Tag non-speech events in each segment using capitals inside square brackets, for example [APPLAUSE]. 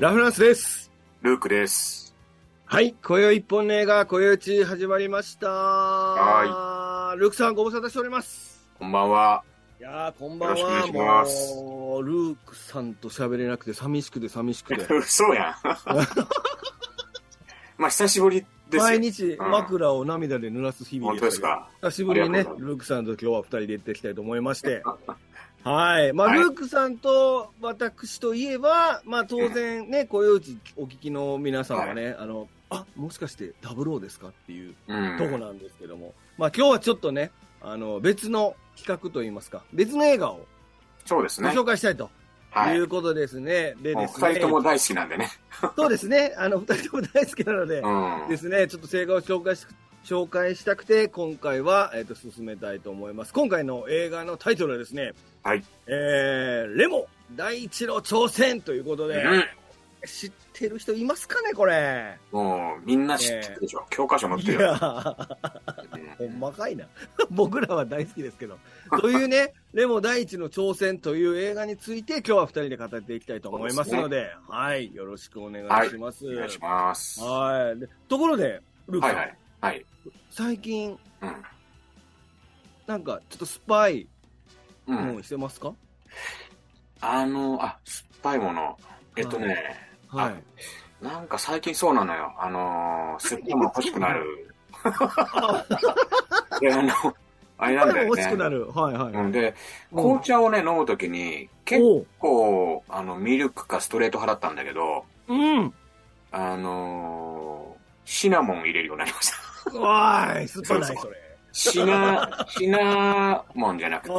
ラフランスです。ルークです。はい、今宵一本の映画、今宵打ち始まりました。はルークさんご無沙汰しております。こんばんは。いやー、こんばんは。よろしくお願いしますもう、ルークさんと喋れなくて寂しくて寂しくて。[LAUGHS] 嘘やん。[LAUGHS] まあ、久しぶりですよ。毎日うん枕を涙で濡らす日々本当ですか。久しぶりにねルークさんと今日は二人で行っていきたいと思いまして。[LAUGHS] はい。まあ、はいルークさんと私といえば、まあ、当然ね、こういううちお聞きの皆さんはね、あの、あ、もしかしてダブローですかっていううん。とこなんですけども、まあ、今日はちょっとね、あの、別の企画といいますか、別の映画をごそうですね。紹介したいとはいい。うことですね。でですね。二人とも大好きなんでね。そうですね。あの、二人とも大好きなので、うん。ですね、ちょっと映画を紹介し、紹介したくて、今回は、えっ、と、進めたいと思います。今回の映画のタイトルはですね、はい。えー、レモ第一の挑戦ということで、うん知ってる人いますかね、これ？もう、みんな知ってるでしょ。教科書載っいてるよ。やー、ほんまかいな。[LAUGHS] 僕らは大好きですけど。というね、[LAUGHS] レモ第一の挑戦という映画について今日は二人で語っていきたいと思いますので、はい、よろしくお願いします。お願いします。ははい。でところで、ルークさん、いはい。はい。最近、うん。なんかちょっとスパイうもん。してますか、あの、あ、酸っぱいもの。えっとね、はい。なんか最近そうなのよ。あのー、酸っぱいもの欲しくなる。[LAUGHS] で、あの、あれなんだよ欲しくなね。る。はいはい。うんで、うん紅茶をね、飲むときに、結構、あの、ミルクかストレート派だったんだけど、うん。あのー、シナモン入れるようになりました。おーい、酸っぱない、それ。シナ、シナモンじゃなくて。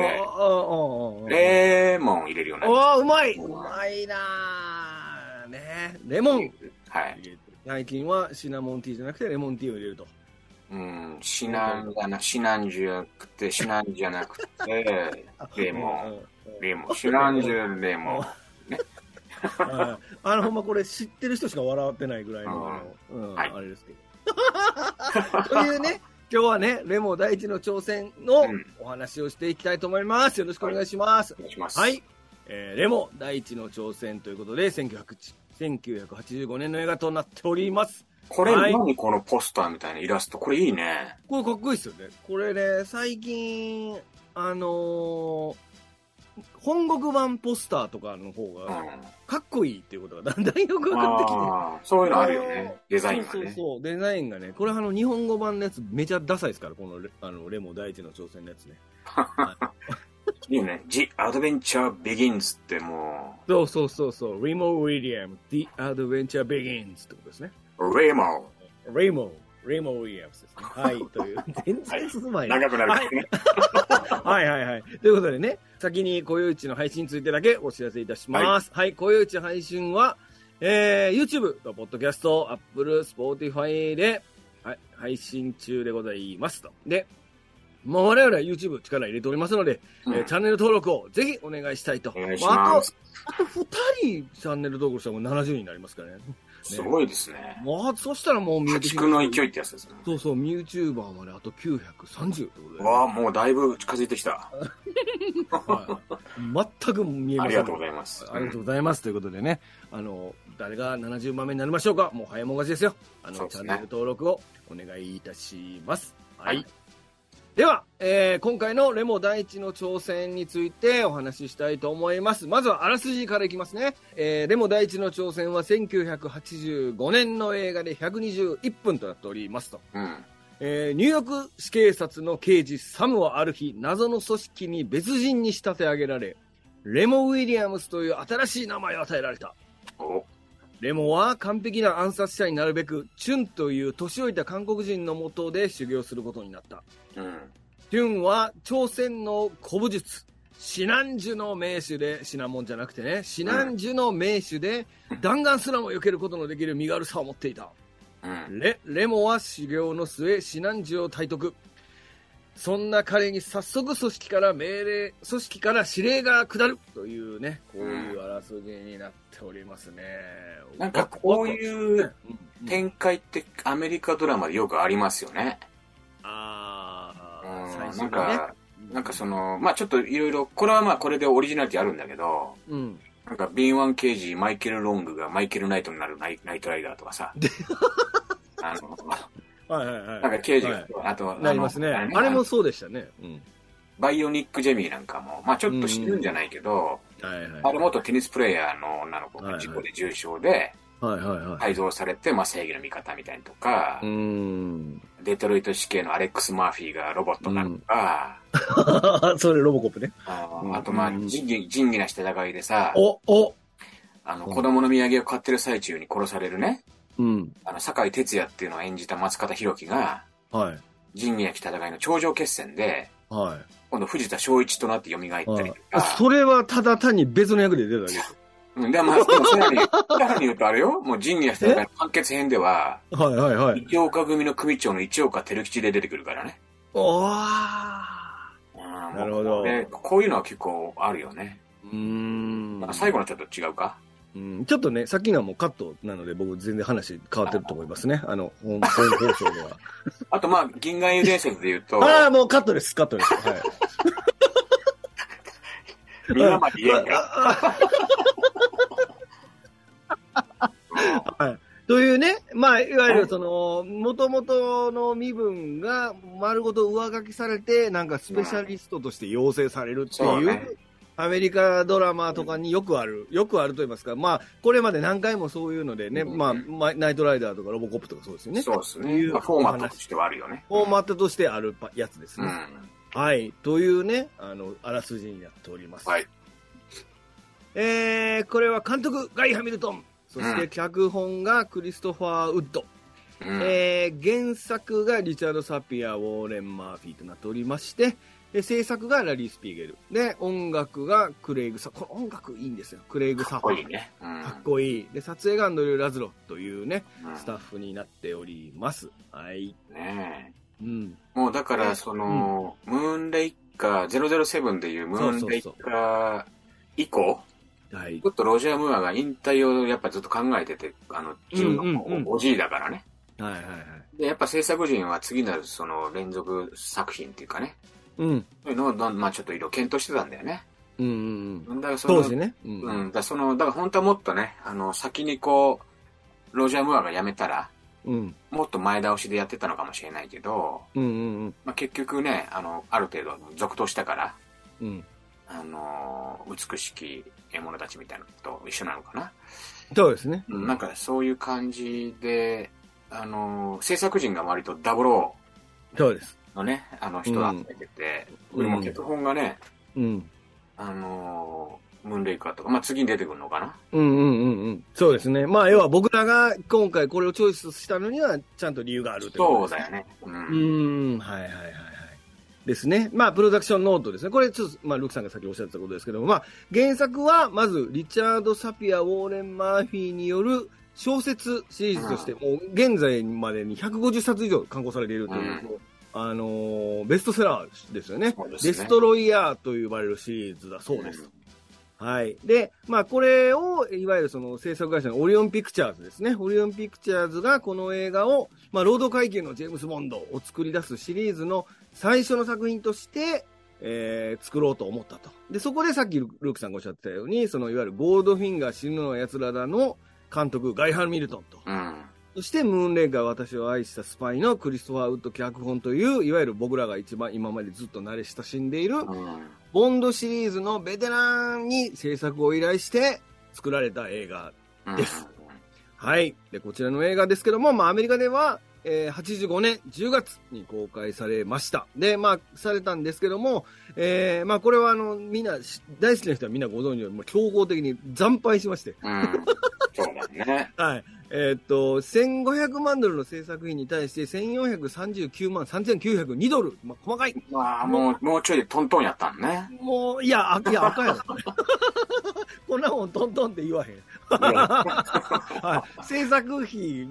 レーモン入れるようになおーうまいうまいなーねレモン。はい。最近はシナモンティーじゃなくてレモンティーを入れると。うん、シナンがな、シナンじゃなくて、シナンじゃなくて、[LAUGHS] レモン、ン。レモン、シナンジュレモン。はい [LAUGHS] あの、ほんまこれ知ってる人しか笑ってないぐらいの、あの、うん、はいあれですけど。[LAUGHS] というね、今日はね、レモン第一の挑戦のうんお話をしていきたいと思います。よろしくお願いします。お願いします。はい。えーレモ第一の挑戦ということで、1900 1985年の映画となっております。これ、はい何このポスターみたいなイラスト。これいいね。これかっこいいですよね。これね、最近、あのー本国版ポスターとかの方うん。がかっこいいっていうことがだんだんよく分かってきて。そういうのあるよね。デザインがそうね。そうそう、デザインがね。これあの日本語版のやつめちゃダサいですから、このレあのレモ第一の挑戦のやつね。[LAUGHS] いいね。The Adventure Begins ってもそうそうそうそう、レモ・ウィリアム、The Adventure Begins ってことですね。う、レモレモ、レモ・ウィリアムスですね。[LAUGHS] はい、という、全然進まない。長くなるからね。[LAUGHS] はいはいはい。ということでね、先に恋打ちの配信についてだけお知らせいたします。はい、恋打ち配信は、えー、YouTube と Podcast、Apple、Spotify で、はい、配信中でございますと。で、もう我々は YouTube 力入れておりますので、うんえーチャンネル登録をぜひお願いしたいと。いしまああとあと2人チャンネル登録したらもう70人になりますからね。すごいですね。もう、そしたらもう見え破てき竹の勢いってやつですね。そうそう、YouTuber まであと930ってことで、わあ、もうだいぶ近づいてきた。はい全く見えませんありがとうございます。ありがとうございます。ということでね、あの、誰が70万目になりましょうかもう早もがちですよ。あの、ねチャンネル登録をお願いいたします。はい。では、えー今回のレモ第一の挑戦についてお話ししたいと思います。まずはあらすじからいきますね。えーレモ第一の挑戦は1985年の映画で121分となっておりますと。うん。えーニューヨーク市警察の刑事サムはある日、謎の組織に別人に仕立て上げられ、レモ・ウィリアムスという新しい名前を与えられた。お、レモは完璧な暗殺者になるべく、チュンという年老いた韓国人のもとで修行することになった。うん。チュンは朝鮮の古武術、シナンジュの名手で、シナモンじゃなくてね、シナンジュの名手で、弾丸すらも避けることのできる身軽さを持っていた。うん。レレモは修行の末、シナンジュを体得。そんな彼に早速組織から命令、組織から指令が下るというね、こういうあらすじになっておりますね。なんかこういううん展開ってアメリカドラマでよくありますよね。ああ、うん最初にね。なんか、なんかその、まあちょっといろいろ、これはまあこれでオリジナリティあるんだけど、うん。なんか、敏腕刑事、マイケル・ロングがマイケル・ナイトになるナイナイトライダーとかさ。[LAUGHS] あの、はいはいはい。なんか刑事が、はいあと、なりますね。あれもそうでしたね。うん。バイオニック・ジェミーなんかも、まあちょっと死ぬんじゃないけど、はいはい。あれ元テニスプレーヤーの女の子が事故で重傷ではいはいはい。改造されて、まあ正義の味方みたいにとかう、ーん。デトロイト死刑のアレックス・マーフィーがロボットになるとか、[LAUGHS] それロボコップね。あうんあとまあうん仁義仁義なき戦いでさ、お、おあのうん子供の土産を買ってる最中に殺されるね、うん。あの酒井哲也っていうのを演じた松方弘樹が、はい。仁義なき戦いの頂上決戦で、はい。今度藤田翔一となって蘇ったりとはいか、それはただ単に別の役で出ただけです。うん、で、まあ、さらに、さらに言うとあれよ、もう仁義なき戦いの完結編では、はいはいはい。一岡組の組長の一岡照吉で出てくるからね。おー。うんなるほどで、こういうのは結構あるよね。うーんまあ最後のちょっと違うか？うんちょっとね、さっきのはもうカットなので、僕全然話変わってると思いますね。あの、本本放送では。[LAUGHS] あとまあ、銀河遊伝説で言うと、ああ、もうカットです、カットです。はい。みんなまで言えんか。[LAUGHS] はい。というね、まあ、いわゆるその、元々の身分が丸ごと上書きされて、なんかスペシャリストとして養成されるっていう、アメリカドラマとかによくある、よくあると言いますか、まあ、これまで何回もそういうのでね、うんまあ、まナイトライダーとかロボコップとかそうですよね。そうですね。いうまあ、フォーマットとしてはあるよね。フォーマットとしてあるパやつですね。うん。はい。というね、あの、あらすじになっております。はい。えー、これは監督、ガイ・ハミルトン。そして脚本がクリストファー・ウッド。うんえー原作がリチャード・サピア、ウォーレン・マーフィーとなっておりまして、で制作がラリー・スピーゲル。で、音楽がクレイグ・サ、この音楽いいんですよ。クレイグ・かっサファー。こいいね。うんかっこいい。で、撮影がアンドリュー・ラズロというね、うんスタッフになっております。はい。ねうん。えもうだから、その、ムーンレイカー、007でいうムーンレイカー以降、はいち。ょっとロジャー・ムーアが引退をやっぱずっと考えてて、あの、自分うんうんうんのおじいだからね。はいはいはい。で、やっぱ制作陣は次なるその連続作品っていうかね、うん。まあちょっといろいろ検討してたんだよね。うんうんうん。だからその、当時ね。ううん、だその、だから本当はもっとね、あの、先にこう、ロジャー・ムーアが辞めたら、うん。もっと前倒しでやってたのかもしれないけど、うんうんまあ、結局ね、あの、ある程度続投したから、うん。うん。あの、美しき獲物たちみたいなのと一緒なのかな。そうですね。うん、なんかそういう感じで、あの、制作陣が割とダブロそうです。ーのね、あの人を集めてて、うんでも脚本がね、うん。あの、ムーンレイカーとか、まあ、次に出てくるのかな？うんうんうんうん。そうですね。まあ、要は僕らが今回これをチョイスしたのには、ちゃんと理由があるということですそうだよね。う。うんーん、はいはいはいはい。ですね。まあ、プロダクションノートですね。これ、ちょっと、まあ、ルクさんがさっきおっしゃってたことですけども、まあ、原作は、まず、リチャード・サピア、ウォーレン・マーフィーによる小説シリーズとして、もう、現在までに150冊以上刊行されているという、うんあのーベストセラーですよねねデストロイヤーと呼ばれるシリーズだそうです。はい。で、まあ、これを、いわゆるその制作会社のオリオンピクチャーズですね。オリオンピクチャーズがこの映画を、まあ、労働階級のジェームズ・ボンドを作り出すシリーズの最初の作品として、えー作ろうと思ったと。で、そこでさっきルルークさんがおっしゃってたように、そのいわゆるゴールドフィンガー死ぬのは奴らだの監督、ガイハル・ミルトンと。うん。そして、ムーンレイカー私を愛したスパイのクリストファー・ウッド脚本という、いわゆる僕らが一番今までずっと慣れ親しんでいる、うん。ボンドシリーズのベテランに制作を依頼して作られた映画。うん。ですはい。で、こちらの映画ですけども、まあ、アメリカでは、えー85年10月に公開されました。で、まあ、されたんですけども、えーまあ、これはあの、みんな、し大好きな人はみんなご存知のように、もう強行的に惨敗しまして、うん。そうだね。[LAUGHS] はい。えーっと、1500万ドルの制作費に対して1439万3902ドル。まあ、細かい。まあ、もう、もうちょいでトントンやったんね。もう、いや、あいや、赤やろ。こんなもんトントンって言わへん。はい。制作費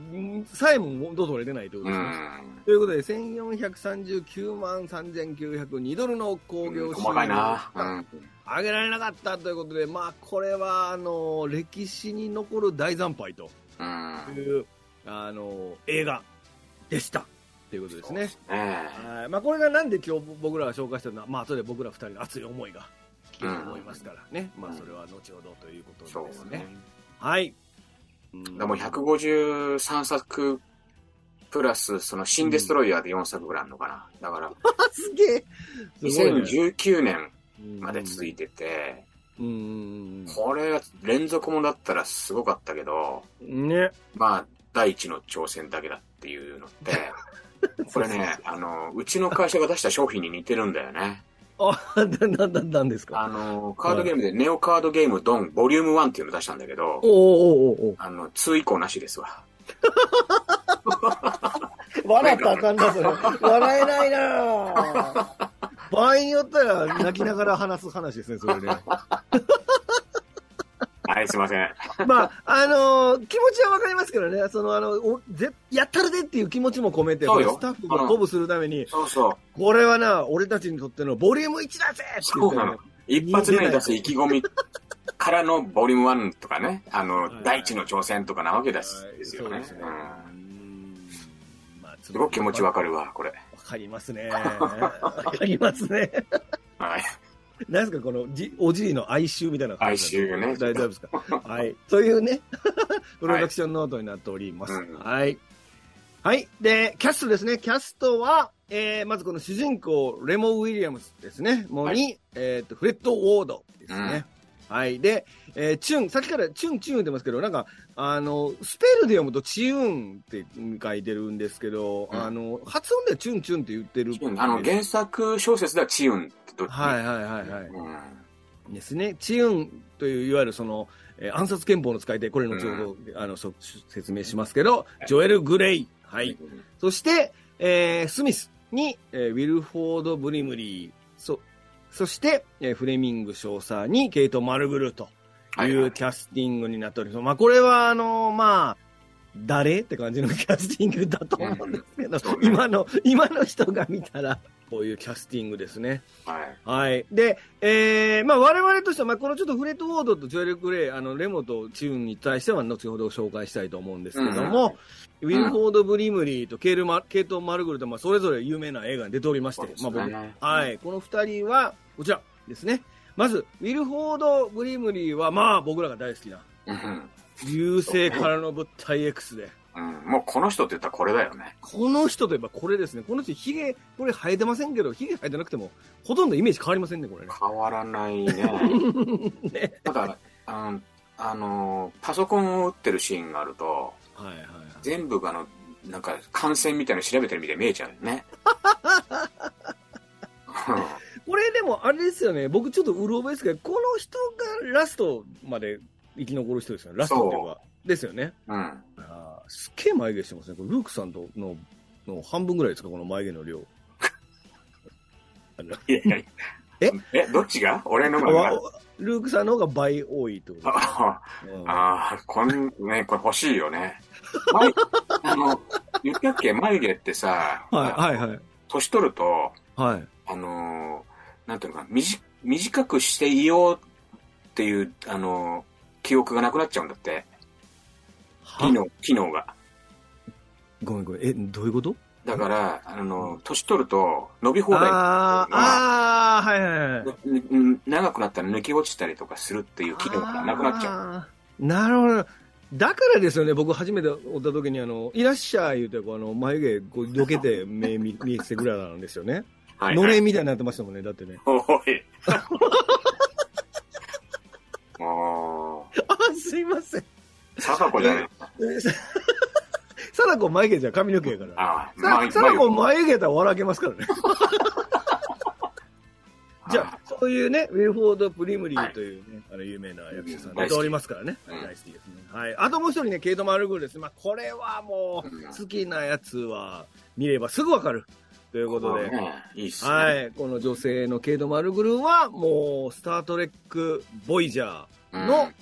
さえもどう取れてないというこうとですね。ん。ということで、1439万3902ドルの興行収入細かいな。うん。上げられなかったということで、まあ、これは、あの、歴史に残る大惨敗とうん。いう、あの、映画でした。ということですね。ねはい。まあ、これがなんで今日僕らが紹介したのは、まあ、後で僕ら二人の熱い思いが聞と思いますからね。まあ、それは後ほどということそうですすね。はい。でも153作プラス、その新デストロイヤーで4作ぐらいあるのかな。だから、あ、[LAUGHS] すげえ。すごいね2019年まで続いてて、うん。これ連続もだったらすごかったけど、ね。まあ、第一の挑戦だけだっていうのって、[LAUGHS] これね、あの、うちの会社が出した商品に似てるんだよね。[LAUGHS] あ、な、な、な、なんですか？あの、カードゲームでネオカードゲームドンボリューム1っていうの出したんだけどお、おおおおあの、2以降なしですわ。笑ったらあかんな、それ。笑えないなぁ場合によったら泣きながら話す話ですね、それね。[LAUGHS] はい、すいません。まあ、あのー気持ちはわかりますけどね、その、あの、おぜやったるでっていう気持ちも込めて、そうよスタッフが鼓舞するために、そうそう。これはな、俺たちにとってのボリューム1だぜって。一発目に出す意気込みからのボリューム1とかね、あの、はい第一の挑戦とかなわけですよね。すごく気持ちわかるわ、これ。わかりますね。[LAUGHS] わかりますね。はい。何ですか、このじ、おじいの哀愁みたいな感じ哀愁ね大丈夫ですか？はい。というね、[LAUGHS] プロダクションノートになっております。うんはい。はい。で、キャストですね。キャストは、えー、まずこの主人公、レモ・ウィリアムスですね。もうに、はえっ、と、フレッド・ウォードですね。はい。で、えーチュン、さっきからチュン、チュン言ってますけど、なんか、あの、スペルで読むとチューンって書いてるんですけど、うんあの、発音ではチュンチュンって言ってる。あの、原作小説ではチウンってはいはいはいはい。うんですね。チウンという、いわゆるその、えー暗殺憲法の使い手、これ後ほど、あの、そ説明しますけど、ジョエル・グレイ。はい。そして、えースミスに、えーウィルフォード・ブリムリー。そ、そして、えーフレミング少佐にケイト・マルグルとはいいうはいキャスティングになっております。まあ、これは、あのまあ、誰？って感じのキャスティングだと思うんですけど、今の、今の人が見たら、こういうキャスティングですね。はい。はい。で、えー、まあ我々としては、まあこのちょっとフレッド・ウォードとジョエル・グレイ、あの、レモとチューンに対しては後ほど紹介したいと思うんですけども、ウィルフォード・ブリムリーとケールマ、ケイト・マルグルと、まあそれぞれ有名な映画に出ておりまして、そうですまあね僕、はい。この二人は、こちらですね。まず、ウィルフォード・ブリムリーは、まあ僕らが大好きな、うん流星からの物体 X で、うん。もうこの人って言ったらこれだよね。この人といえばこれですね。この人、ヒゲ、これ生えてませんけど、ヒゲ生えてなくても、ほとんどイメージ変わりませんね、これね。変わらないね。[LAUGHS] ねただ、あの、あのパソコンを打ってるシーンがあると、はいはいはい。全部があの、なんか感染みたいなの調べてるみたいに見えちゃうよね。[LAUGHS] これでもあれですよね、僕ちょっとうろ覚えですけど、この人がラストまで生き残る人ですよね、ラストっていうか。ですよね。うん。あーすっげえ眉毛してますね。これルークさんとのの半分ぐらいですか、この眉毛の量。いやいやえ？え、どっちが？俺のあがわルークさんの方が倍多いってことあうんあー、こん、ね、これ欲しいよね。[LAUGHS] 眉あの、言ったっけ？眉毛ってさ、はいはいはい。年取ると、はい。あのーなんていうのかな、短短くしていようっていう、あのー記憶がなくなっちゃうんだって。機は能、機能が。ごめんごめん。え、どういうこと？だから、あのー年取ると伸び放題あーあー、はいはいはい。長くなったら抜き落ちたりとかするっていう機能がなくなっちゃう。ゃう。なるほど。だからですよね、僕初めておった時に、あの、いらっしゃい言うて、こうあの、眉毛、こう、どけて目見見せてぐらいなんですよね。はい、のはい。れんみたいになってましたもんね、だってね。[LAUGHS] おい。[LAUGHS] もあ、すいません。う、貞子じゃない。[LAUGHS] 貞子眉毛じゃ髪の毛やから。貞子眉眉毛やったら笑けますからね。じゃあ、そういうね、ウィルフォード・プリムリーというね、あの、有名な役者さん出ておりますからね。うん大好きですね。はい。あともう一人ね、ケイト・マルグルです。まあ、これはもうんう、好きなやつは、見ればすぐわかる。ということで。ね、いいっすね。はい。この女性のケイト・マルグルは、もう、スター・トレック・ボイジャーの、うん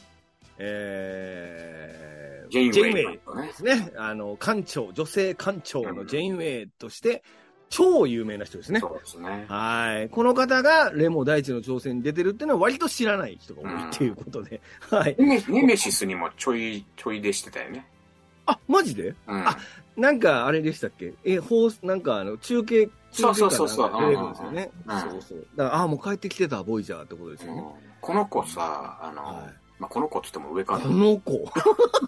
えー、ジェインウェイですね。あの、艦長、女性艦長のジェインウェイとして、超有名な人ですね。そうですね。はい。この方がレモ第一の挑戦に出てるっていうのは割と知らない人が多いっていうことで。はい。ネメネメシスにもちょい、ちょいでしてたよね。あ、マジで？うん。あなんかあれでしたっけ？え、放なんかあの、中継、中継かそうそうそう出てくるんですよね。うんそうそう。だから、ああ、もう帰ってきてた、ボイジャーってことですよね。この子さ、あの、はいまあ、この子って言っても上かなこ。の子？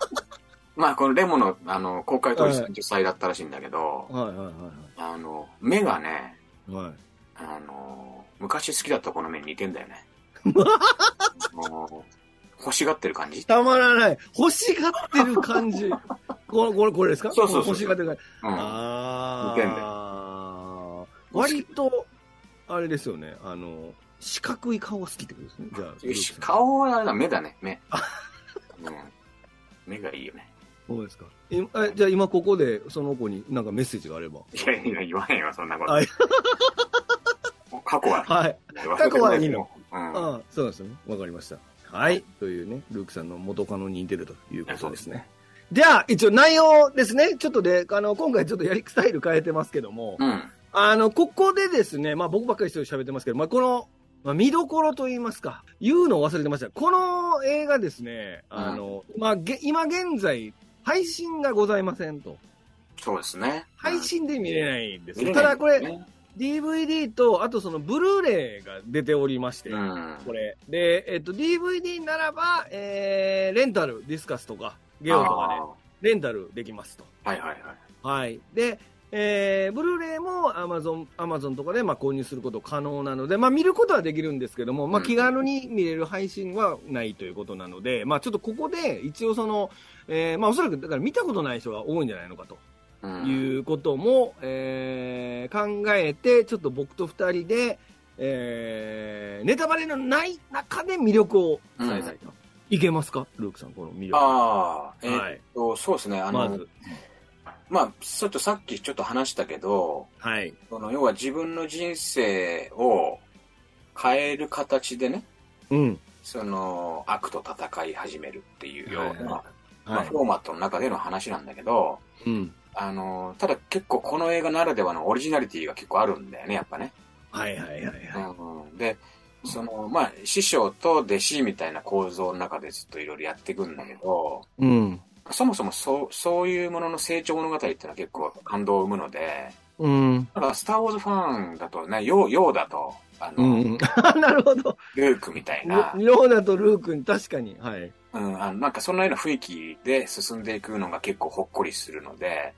[LAUGHS] まあ、このレモの、あの、公開当時30歳だったらしいんだけど、はいはいはいあの、目がね、はい。はい。あの、昔好きだった子の目に似てんだよね。[LAUGHS] もう欲しがってる感じ？たまらない。欲しがってる感じ。[LAUGHS] これ、これ、これですか？そうそうそう欲しがってる感じ。うん。ああ。割と、あれですよね。あの、四角い顔が好きってことですね。じゃあ。顔はあれだ、目だね、目。うん。目がいいよね。そうですか。いえじゃあ今ここでその子になんかメッセージがあれば。いやいや、言わへんよ、そんなこと。はい過去は。はい。過去はいいのよ。うん。ああ、そうなんですよね。わかりました。はい。というね、ルークさんの元カノに似てるということですね。じゃあ、一応内容ですね。ちょっとで、あの、今回ちょっとやり、スタイル変えてますけども、うん。あの、ここでですね、まあ僕ばっかり一人喋ってますけど、まあこの、まあ、見どころと言いますか、言うのを忘れてました。この映画ですね、あの、まあ、げ今現在、配信がございませんと。そうですね。配信で見れないんですよ。うんただこれ、ね DVD と、あとそのブルーレイが出ておりまして、うん。これ。で、えっと、DVD ならば、えー、レンタル、ディスカスとか、ゲオとかで、レンタルできますと。はいはいはい。はい。で、えー、ブルーレイも Amazon、Amazon とかで、まあ、購入すること可能なので、まあ、見ることはできるんですけども、まあ、うん気軽に見れる配信はないということなので、まあ、ちょっとここで、一応その、えー、まあ、おそらく、だから見たことない人が多いんじゃないのかと。うんいうことも、えー考えて、ちょっと僕と二人で、えーネタバレのない中で魅力を伝えたいと。いけますか？ルークさん、この魅力。ああ、えーっはい。と、そうですね。あの、まず。まあ、ちょっとさっきちょっと話したけど、はい。その要は自分の人生を変える形でね、うん。その悪と戦い始めるっていうような、はいはいまあ、はいフ。ォーマットの中での話なんだけど、うん。あの、ただ結構この映画ならではのオリジナリティが結構あるんだよね、やっぱね。はいはいはいはい。うん、で、その、まあ、師匠と弟子みたいな構造の中でずっといろいろやっていくんだけど、うん。そもそもそう、そういうものの成長物語っていうのは結構感動を生むので、うん。だからスターウォーズファンだとね、ヨーヨーだと、あの、うん。[LAUGHS] なるほど。ルークみたいな、ヨーダとルー君、確かに。はい。うん、あのなんかそんなような雰囲気で進んでいくのが結構ほっこりするので、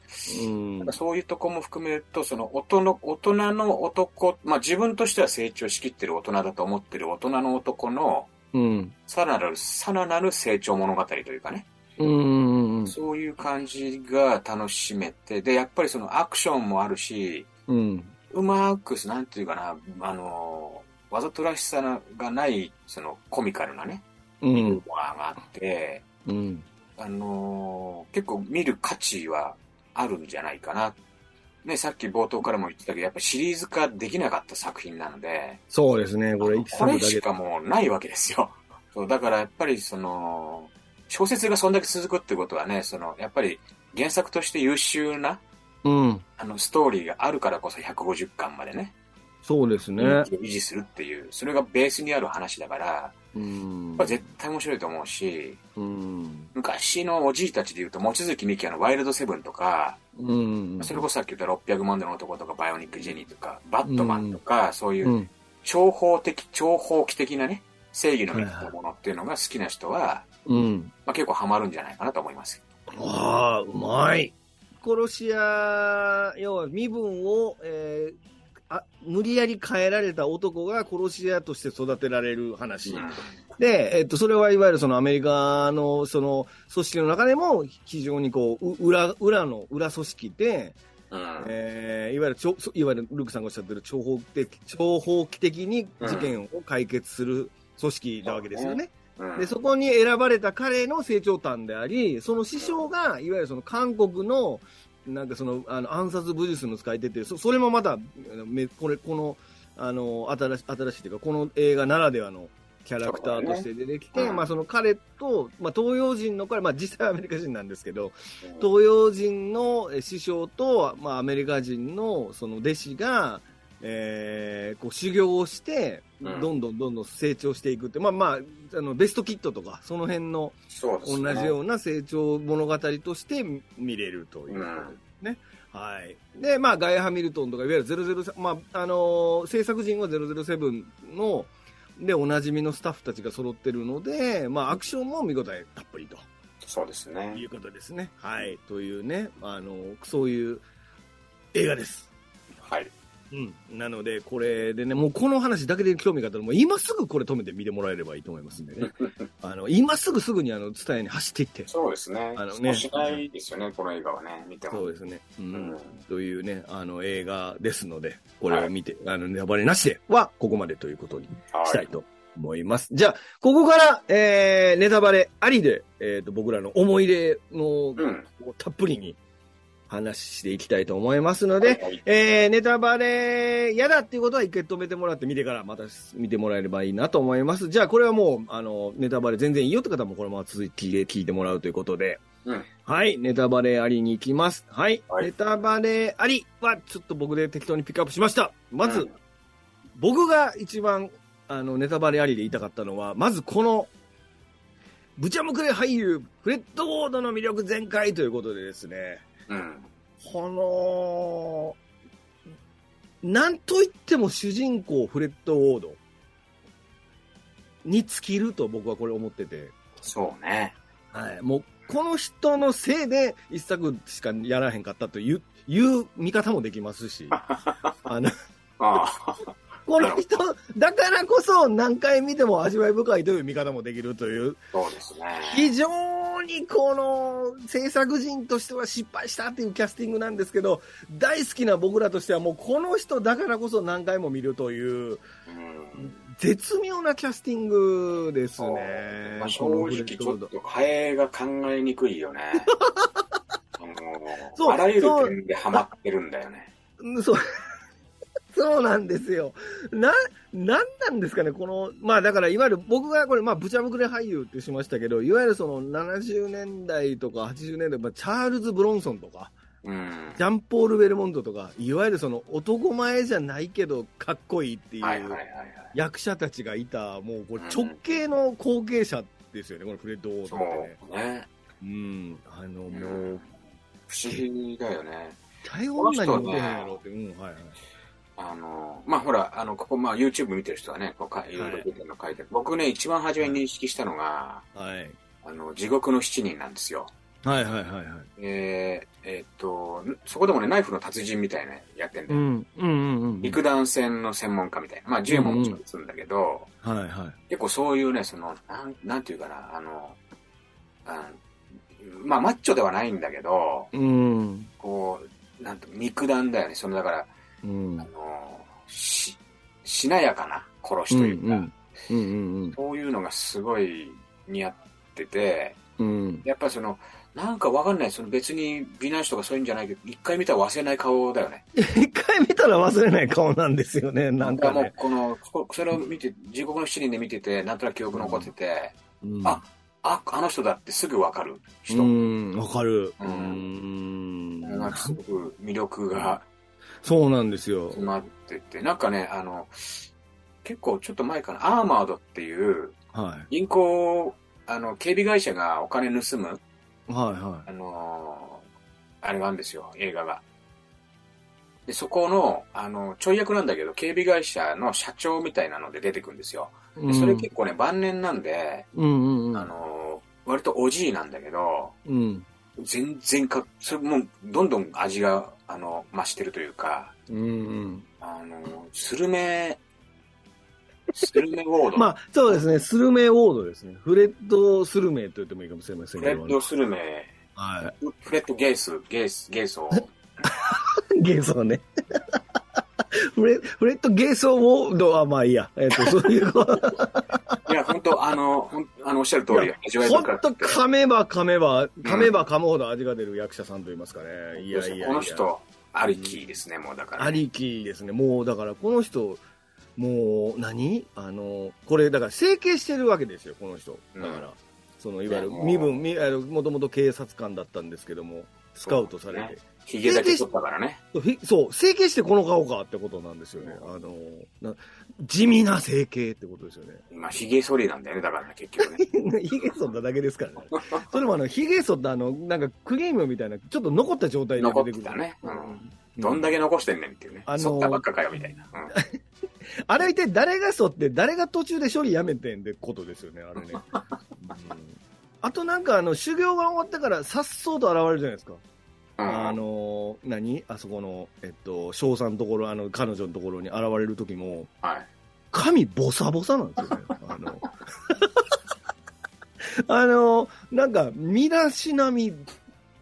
うん。そういうとこも含めると、その大人の、大人の男、まあ自分としては成長しきってる大人だと思ってる大人の男の、うん。さらなる、さらなる成長物語というかね、うん。そういう感じが楽しめて、で、やっぱりそのアクションもあるし、うん。うまく、なんていうかな、あの、わざとらしさがない、そのコミカルなね、うん。ユーモアがあって、うん。あの結構見る価値はあるんじゃないかな。ね、さっき冒頭からも言ってたけど、やっぱシリーズ化できなかった作品なので、そうですね、これ、一これ。しかもうないわけですよ。そうだからやっぱりその、小説がそんだけ続くってことはね、その、やっぱり原作として優秀な、うん。あの、ストーリーがあるからこそ150巻までね、そうですね。維持するっていう、それがベースにある話だから、やうんっぱ絶対面白いと思うし、うん。昔のおじいたちで言うと、望月美紀のワイルドセブンとか、うん。それこそさっき言った600万度の男とか、バイオニック・ジェニーとか、バットマンとか、そういううん。長方的、長方期的なね、正義の見たものっていうのが好きな人は、うん。まあ、結構ハマるんじゃないかなと思います。ああ、うまい。殺し屋、要は身分を、えーあ、無理やり変えられた男が殺し屋として育てられる話。で、えっと、それはいわゆるそのアメリカのその組織の中でも非常にこう、う裏、裏の裏組織で、うん。えーいわゆるちょ、そいわゆるルークさんがおっしゃってる長方的、長方期的に事件を解決する組織なわけですよね。うん。で、そこに選ばれた彼の成長譚であり、その師匠が、いわゆるその韓国の、なんかその、あの、暗殺武術の使い手っていう、そそれもまた、これ、この、あの、新し新しいというか、この映画ならではのキャラクターとして出てきて、ねうん。まあその彼と、まあ東洋人の彼、まあ実際はアメリカ人なんですけど、東洋人のえ師匠と、まあ、アメリカ人のその弟子が、えーこう修行をして、うんどんどんどんどん成長していくって、まあまあ、あのベストキットとか、その辺の同じような成長物語として見れるということですね。はい。で、まあ、ガイア・ハミルトンとか、いわゆる007、まあ、あのー制作陣は007の、で、おなじみのスタッフたちが揃ってるので、まあ、アクションも見応えたっぷりとそうですねい。うことですね。はい。というね、あの、そういう映画です。はい。うん。なので、これでね、もうこの話だけで興味があったら、もう今すぐこれ止めて見てもらえればいいと思いますんでね。[LAUGHS] あの、今すぐすぐにあの、伝えに走っていって。そうですね。あのねしないですよね、この映画はね、見ても。そうですね。うん。うんというね、あの、映画ですので、これを見て、あの、ネタバレなしでは、ここまでということにしたいと思います。じゃあ、ここから、えー、ネタバレありで、えっ、と、僕らの思い出の、うん。たっぷりに話していきたいと思いますので、はいえー、ネタバレ嫌だっていうことは一回止めてもらって見てからまた見てもらえればいいなと思います。じゃあこれはもう、あの、ネタバレ全然いいよって方もこのまま続きで聞いてもらうということで、うん。はい、ネタバレありに行きます。はい、はいネタバレありはちょっと僕で適当にピックアップしました。まず、うん僕が一番、あの、ネタバレありで言いたかったのは、まずこの、ブチャムクレ俳優、フレッド・ウォードの魅力全開ということでですね、うん。この、なんといっても主人公フレッド・ウォードに尽きると僕はこれ思ってて、そうね。はい、もうこの人のせいで一作しかやらへんかったといういう見方もできますし、[LAUGHS] あのあこの人だからこそ何回見ても味わい深いという見方もできるという、あ、そうですね。非常にこの制作陣としては失敗したっていうキャスティングなんですけど、大好きな僕らとしてはもうこの人だからこそ何回も見るという、うん。絶妙なキャスティングですね。まあ、正直ちょっと替えが考えにくいよね。[LAUGHS] あらゆる点でハマってるんだよね。うんそう。そうなんですよ。な、なんなんですかね、この、まあだから、いわゆる僕がこれ、まあ、ブチャムクレ俳優ってしましたけど、いわゆるその70年代とか80年代、まあ、チャールズ・ブロンソンとか、うん。ジャンポール・ベルモンドとか、いわゆるその男前じゃないけど、かっこいいっていう。役者たちがいた、もうこれうん直系の後継者ですよね、このフレッド・ウォーそドってね。うね。うん。あの、もうう、不思議だよね。大女にモテへんやろって、うん、はいはい。あの、まあ、ほら、あの、ここ、まあ、YouTube 見てる人はね、こうかいろいろ見てるの書いてある。僕ね、一番初めに認識したのが、はい。あの、地獄の七人なんですよ。はいはいはいはい。えー、えーっと、そこでもね、ナイフの達人みたいなのやってんだよ。うん、うんうんうん。陸弾戦の専門家みたいな。まあ、銃ももちろん撃つんだけど、はいはい。結構そういうね、その、なん、なんていうかな、あの、あまあ、マッチョではないんだけど、うん。こう、なんと、肉弾だよね。その、だから、うん。あの、し、しなやかな殺しというか、うんうんうんそういうのがすごい似合ってて、うん。やっぱりその、なんかわかんない、その別に美男子とかそういうんじゃないけど、一回見たら忘れない顔だよね。[LAUGHS] 一回見たら忘れない顔なんですよね、なんかね。もうこの、こそれを見て、地獄の七人で見てて、なんとなく記憶残ってて、うんあ、あ、あの人だってすぐわかるう人。ん、わかる。ううんん。なんかすごく魅力がそうなんですよ。詰まってて、なんかね、あの、結構ちょっと前かな、アーマードっていう、は銀行、あの、警備会社がお金盗む、い。はいはあのーあれがあるんですよ、映画が。で、そこの、あの、ちょい役なんだけど、警備会社の社長みたいなので出てくるんですよ。い。でそれ結構ね、晩年なんで、うんうんうん。あのー割とおじいなんだけど、うん。全然か、それもう、どんどん味が、あの、増してるというか、うんうん。あの、スルメ、スルメウォード。[LAUGHS] まあ、そうですね、スルメウォードですね。フレッド・スルメと言ってもいいかもしれませんけど。フレッド・スルメ、はフレッド・ゲイス、ゲイス、ゲイソー。い。[LAUGHS] ゲーソーね。フレフレッド・ゲーソーウォードはまあいいや。えっ、と、[LAUGHS] そういう。いや、本当あの、ほんあの、おっしゃる通り、味わい。噛めば噛めば、噛めば噛むほど味が出る役者さんといいますかね。いやいやいや。この人、ありきですね、もうだから。ありきですね。もう、だから、この人、もう何、あの、これ、だから、整形してるわけですよ、この人。だから、うんその、いわゆる身分、もともと警察官だったんですけども、スカウトされて。だけ取ったからね。ひそう、整形してこの顔かってことなんですよね。あの、な地味な整形ってことですよね。今、髭剃りなんだよね、だからね、結局ね。[LAUGHS] ヒゲ剃っただけですからね。それもあの、ヒゲ剃ったあの、なんかクリームみたいな、ちょっと残った状態で残出くる。っててたね。うん。どんだけ残してんねんっていうね。あのー剃ったばっかかよ、みたいな。[LAUGHS] あれ一体誰が剃って、誰が途中で処理やめてんってことですよね、あれね。[LAUGHS] うんあとなんかあの、修行が終わったから、さっそうと現れるじゃないですか。うん。あのー、何？あそこの、えっと、翔さんのところ、あの、彼女のところに現れる時も、はい。髪ボサボサなんですよね。あの、[LAUGHS] あの、なんか、身だしなみ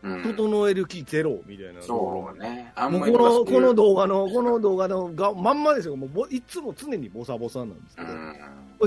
うん。整える気ゼロみたいな。そうね。あんこの、この度。動画の、この動画のがまんまですよ。もうぼいつも常にボサボサなんですけど。うん。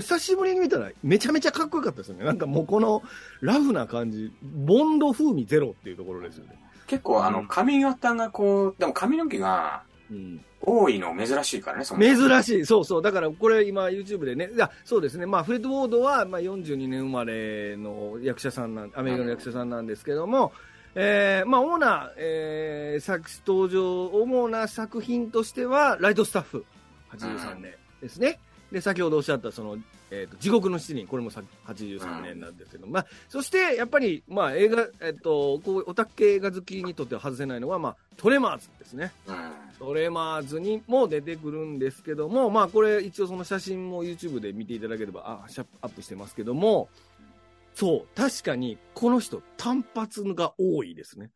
久しぶりに見たらめちゃめちゃかっこよかったですよね。なんかもうこのラフな感じ、ボンド風味ゼロっていうところですよね。結構、あの、うん髪型がこう、でも髪の毛がうん、多いの珍しいからね、そもそも珍しい。そうそう。だからこれ今 YouTube でね、いや、そうですね。まあフレッド・ウォードはまあ42年生まれの役者さんなん、アメリカの役者さんなんですけども、えー、まあ主な、えー、作登場、主な作品としては、ライトスタッフ、83年ですね。で、先ほどおっしゃった、その、えっ、と、地獄の七人、これもさ83年なんですけど、まあ、そして、やっぱり、まあ、映画、えっ、と、こう、オタク系映画好きにとっては外せないのは、まあ、トレマーズですね。うん。トレマーズにも出てくるんですけども、まあ、これ、一応その写真も YouTube で見ていただければ、あ、シャアップしてますけども、そう、確かに、この人、単発が多いですね。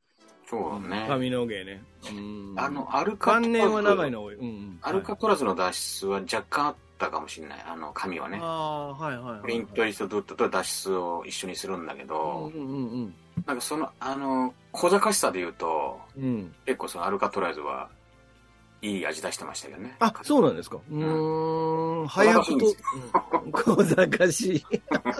そうだね。髪の毛ね。うん。あの、アルカト年は長いの多い。うんうん。アルカトラズの脱出は若干あったかもしれない。あの、髪はね。ああ、はいはいはい。プリントリストドットと脱出を一緒にするんだけど、うんうんうんなんかその、あの、小賢しさで言うと、うん。うん。結構そのアルカトラズはいい味出してましたけどね。あ、そうなんですか。うーん、早くと、うん小賢しい。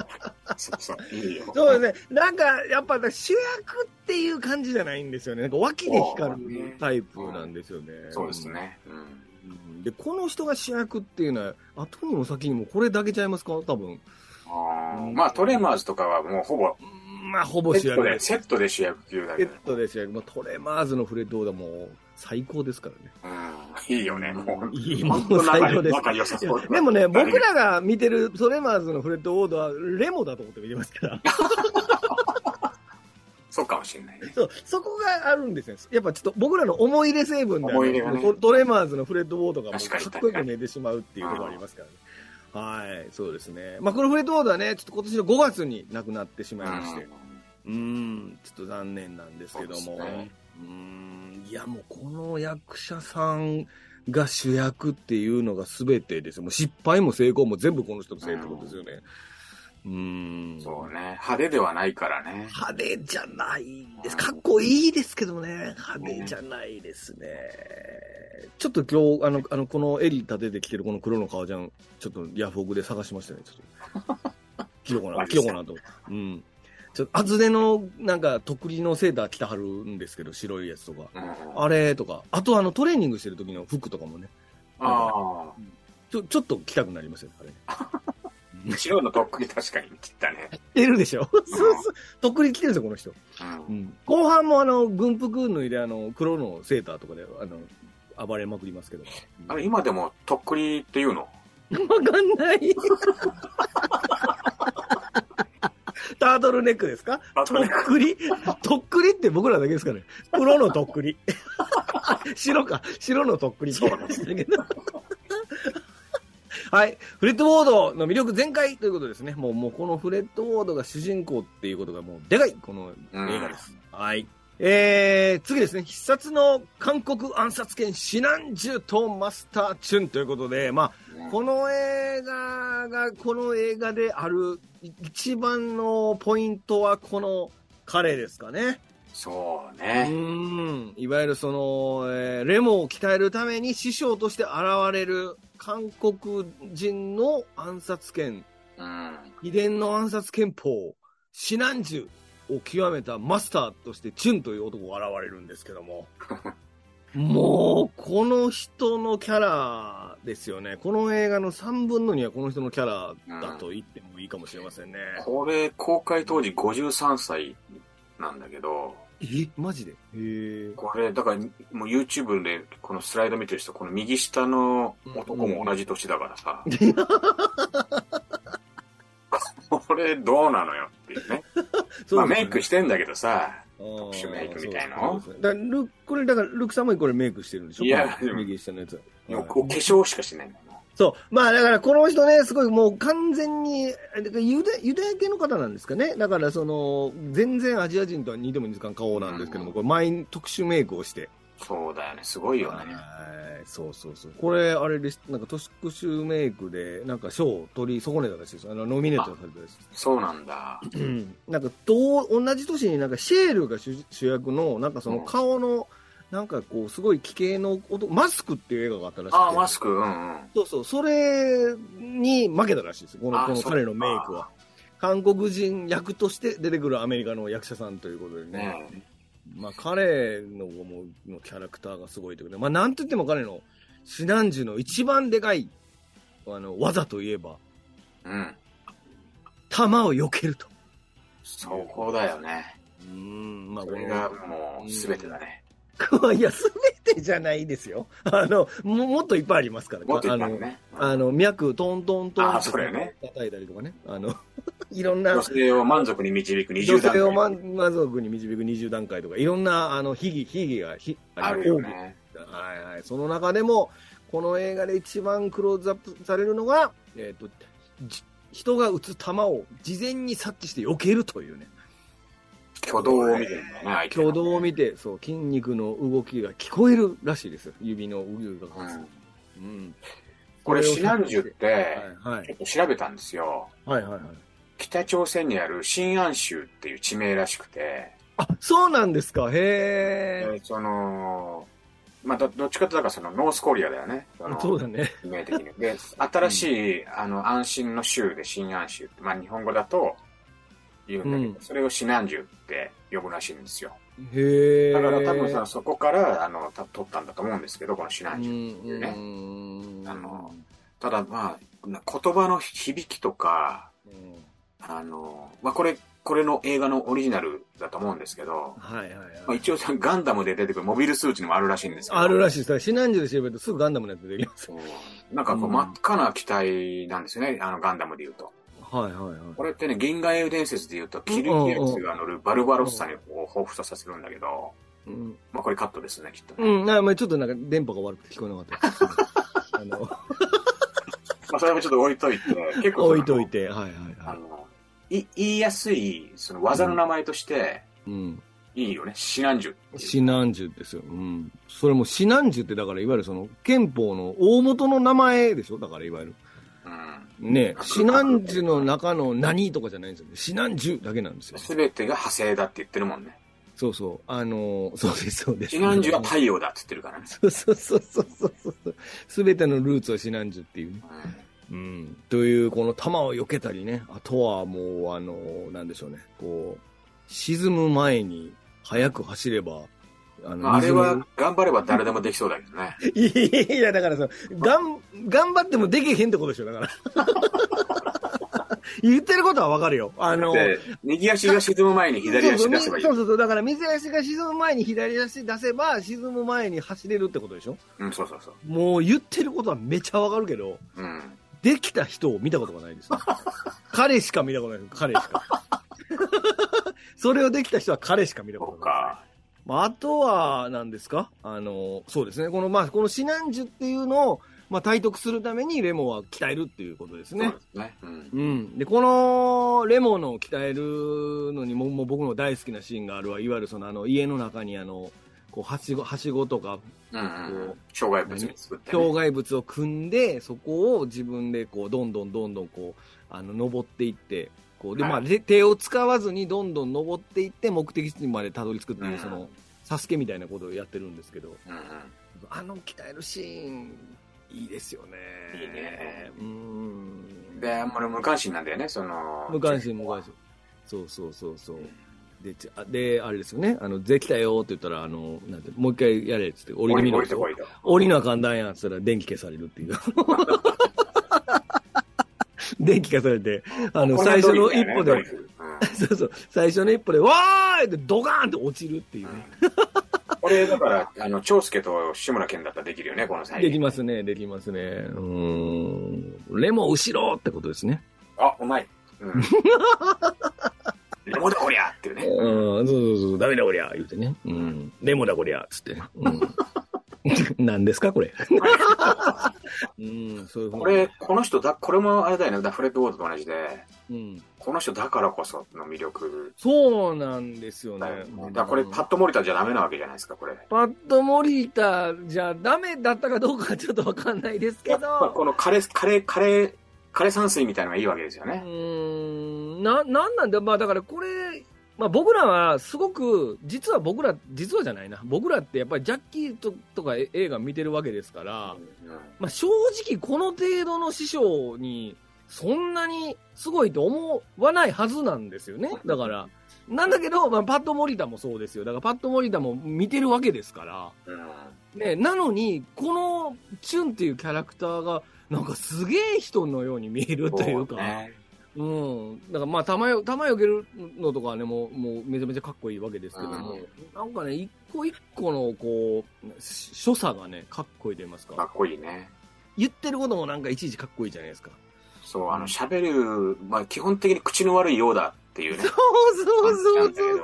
[LAUGHS] そうそう。いいよ。そうですね。なんか、やっぱ主役っていう感じじゃないんですよね。なんか脇で光るタイプなんですよね。そうですね。うん。うん。で、この人が主役っていうのは、後にも先にもこれだけちゃいますか？多分。あーまあ、トレマーズとかはもうほぼ、うんまあ、ほぼ主役セッセットで主役級だセッけど。トで主役。もうトレマーズのフレッドオーダーも最高ですからね。うん。いいよね。もう。いい、もう最高です。仲良さそうだでもね、僕らが見てるトレマーズのフレッド・ウォードはレモだと思って見てますから。[LAUGHS] そうかもしれないね。そう、そこがあるんですよ。やっぱちょっと僕らの思い入れ成分で思い入れがねトトレマーズのフレッド・ウォードがもうかっこよく見えてしまうっていうところありますからね。はい、そうですね。まあ、このフレッド・ウォードはね、ちょっと今年の5月に亡くなってしまいまして、うーん、ちょっと残念なんですけども、そうん、いやもうこの役者さんが主役っていうのが全てですよ。もう失敗も成功も全部この人のせいってことですよね。うーん。そうね。派手ではないからね。派手じゃないです。かっこいいですけどね。派手じゃないですね。ちょっと今日、あの、あの、この襟立ててきてるこの黒の革ジャン、ちょっとヤフオクで探しましたね。ちょっと。着ようかな、着ようかなと。うん。ちょっと厚手の、なんか、特利のセーター着てはるんですけど、白いやつとか。うん。あれとか。あと、あの、トレーニングしてる時の服とかもね。あちょ、ちょっと着たくなりますよね、あれ。[LAUGHS] あ。白のとっくに確かに切ったね。いるでしょ？そうそう。とっくり着てるんですよ、この人。うん。後半もあの軍服脱いであの黒のセーターとかであの暴れまくりますけど。あれ、今でもとっくりっていうの？わかんない。タートルネックですか？とっくりとっくりって僕らだけですかね。黒のとっくり。白か。白のとっくりって言いましたけど。はい。フレッド・ウォードの魅力全開ということですね。もう、もうこのフレッド・ウォードが主人公っていうことがもうでかい、この映画です。はい。えー、次ですね。必殺の韓国暗殺剣、シナンジュとマスターチュンということで、まあ、この映画が、この映画である一番のポイントはこの彼ですかね。うそうね。ん。いわゆるその、えーレモを鍛えるために師匠として現れる韓国人の暗殺剣、うん。秘伝の暗殺剣法、シナンジュを極めたマスターとしてチュンという男が現れるんですけども。[LAUGHS] もう、この人のキャラですよね。この映画の3分の2はこの人のキャラだと言ってもいいかもしれませんね。これ、公開当時53歳なんだけど、えマジで？へえ。これ、だから、もう YouTube でこのスライド見てる人、この右下の男も同じ年だからさ。[LAUGHS] これどうなのよっていう [LAUGHS] ね。まあメイクしてんだけどさ、特殊メイクみたいのそうですねだからルこれ、だから、ルクさんもこれメイクしてるんでしょ？いやこの右下のやつ。もうこう化粧しかしないんだよなそう。まあ、だから、この人ね、すごいもう完全に、ユダユダヤ系の方なんですかね。だから、その、全然アジア人とは似ても似つかん顔なんですけども、これ、毎特殊メイクをして。そうだよね、すごいよね。はいそうそうそう。これ、あれです。なんか、特殊メイクで、なんか、賞を取り損ねたらしいです。あの、ノミネートされたらしいです。そうなんだ。うん。なんか、どう、同じ年になんか、シェールが主主役の、なんかその顔の、なんかこう、すごい奇形の男、マスクっていう映画があったらしくて。ああ、マスク、うんうん。そうそう、それに負けたらしいです。この、この彼のメイクは。韓国人役として出てくるアメリカの役者さんということでね。ねまあ彼のもうのキャラクターがすごいということで、まあなんと言っても彼のシナンジュの一番でかい、あの、技といえば、うん。弾を避けると。そこだよね。うーん、まあそれがもう、すべてだね。いや、すべてじゃないですよ。あの、ももっといっぱいありますから。もっといっあのぱいあるね。あの、脈、トントントンあそれね叩いたりとかね。あの、[LAUGHS] いろんな女、性を満足に導く女20段性を階満満足に導く20段階とか、いろんな、あの、秘技、秘技が、ひあるよね。はいはい。その中でも、この映画で一番クローズアップされるのが、えっ、と、じ人が撃つ球を事前に察知して避けるというね。挙動を見てるんだよね、相手の挙動を見て、そう、筋肉の動きが聞こえるらしいですよ。指のが。うんうん。これ、をシナンジュって、はいはいちょっと調べたんですよ。はいはいはい。北朝鮮にある新安州っていう地名らしくて、あ、そうなんですか。へえ。えその、まあ、どどっちかというと、その、ノースコリアだよね。そうだね。地名的に。で、新しい、あの、安心の州で新安州まあ、日本語だと言うんだけど、うんそれをシナンジュって呼ぶらしいんですよ。へえ。だから多分さ、そこから、あの、た取ったんだと思うんですけど、このシナうンジュっていうね。ん。あのただ、まあ、な言葉の響きとか、うんあの、まあ、これ、これの映画のオリジナルだと思うんですけど、はいはいまあ、はい。一応ガンダムで出てくるモビルスーツにもあるらしいんですけど。あるらしいです。シナンジュで調べるとすぐガンダムのやつ出てきます。なんかこううん真っ赤な機体なんですよね、あのガンダムで言うと。はいはいはい。これってね、銀河英雄伝説で言うと、キルギアスが乗るバルバロッサにこう彷彿とさせるんだけど、うん。まあこれカットですね、きっとね。うん、なまあちょっとなんか電波が悪くて聞こえなかったです。[LAUGHS] あの、まあそれもちょっと置いといて、結構置いといて、はいはいはあの、い言いやすい、その技の名前として、い。うん。いいよね、シナンジュっていう。シナンジュですよ。うん。それもシナンジュってだからいわゆるその憲法の大元の名前でしょ？だからいわゆる。うん。ねシナンジュの中の何とかじゃないんですよね。シナンジュだけなんですよ。すべてが派生だって言ってるもんね。そうそう。あのーそうです、そうです。シナンジュは太陽だって言ってるからね。そうそうそうそうそうそう。すべてのルーツはシナンジュっていうね。うんうん。という、この球を避けたりね。あとはもう、あのーなんでしょうね。こう、沈む前に速く走れば、あまあ、あれは水頑張れば誰でもできそうだけどね。の [LAUGHS] いや、だからさ、がん、頑張ってもできへんってことでしょ、だから。[LAUGHS] 言ってることはわかるよ。あの、で、右足が沈む前に左足出せばいいそ。うそうそう。だから、水足が沈む前に左足出せば、沈む前に走れるってことでしょうん、そうそうそう。もう言ってることはめちゃわかるけど、うん。できた人を見たことがないです、ね。[LAUGHS] 彼しか見たことないです。彼しか。それをできた人は彼しか見たことない。か。まあ、あとは、何ですか？あの、そうですね。この、まあ、このシナンジュっていうのを、まあ、体得するためにレモは鍛えるっていうことですねそうで。すね。うん。うん。で、このレモンを鍛えるのにも、もう僕の大好きなシーンがあるわ。いわゆるその、あの、家の中にあの、こう、はしご、はしごとか、うんう。障害物に作って、障ね。害物を組んで、そこを自分でこう、どんどんどんどんこう、あの、登っていって、こう、で、はいまあ、で手を使わずにどんどん登っていって、目的地までたどり着くっていう、うんその、サスケみたいなことをやってるんですけど。あの鍛えるシーン、いいですよね。いいね。うん。で、俺無関心なんだよね、その。無関心無関心。そうそうそうそう。で、ちあで、あれですよね。あの、できたよって言ったら、あの、なんて、もう一回やれっつって、降りてみろと降りなあかんだんやっつったら、電気消されるっていう。[LAUGHS] 電気消されて、あの、最初の一歩で、[LAUGHS] そうそう。最初の一歩で、わーいってドカーンって落ちるっていうね。[LAUGHS] これ、だから、あの、長介と志村けんだったらできるよね、この際。できますね、できますね。うーん。レモ後ろってことですね。あ、うまい。うん。[LAUGHS] レモだこりゃっていうね。うん、そうそうそう、ダメだこりゃ、言うてね。うん。レモだこりゃ、つってね。うん。[LAUGHS] 何ですか、これ。[LAUGHS] うん、そういうこれ、この人だ、これもあれだよね、ダフレッドウォードと同じで、うん。この人だからこその魅力。そうなんですよね。だからこれ、パッドモリターじゃダメなわけじゃないですか、これ。パッドモリータじゃダメだったかどうかはちょっとわかんないですけど、このカレー、カレー、カレー、カレー山水みたいなのがいいわけですようね。ーん、な、なんなんだ、まあだからこれ、まあ僕らはすごく、実は僕ら、実はじゃないな、僕らってやっぱりジャッキーととかえ映画見てるわけですから、まあ正直この程度の師匠に、そんなにすごいと思わないはずなんですよね。だから。なんだけど、まあ、パッド・モリタもそうですよ。だからパッド・モリタも見てるわけですから。うん。ね、なのに、このチュンっていうキャラクターが、なんかすげえ人のように見えるというか、そうねうん。だからまあ、玉よ、玉よけるのとかはね、もう、もうめちゃめちゃかっこいいわけですけども、うんなんかね、一個一個のこう、し所作がね、かっこいいと言いますか。かっこいいね。言ってることもなんかいちいちかっこいいじゃないですか。そう、あの、喋る、まあ、基本的に口の悪いようだっていうね。[LAUGHS] そうそうそうそう。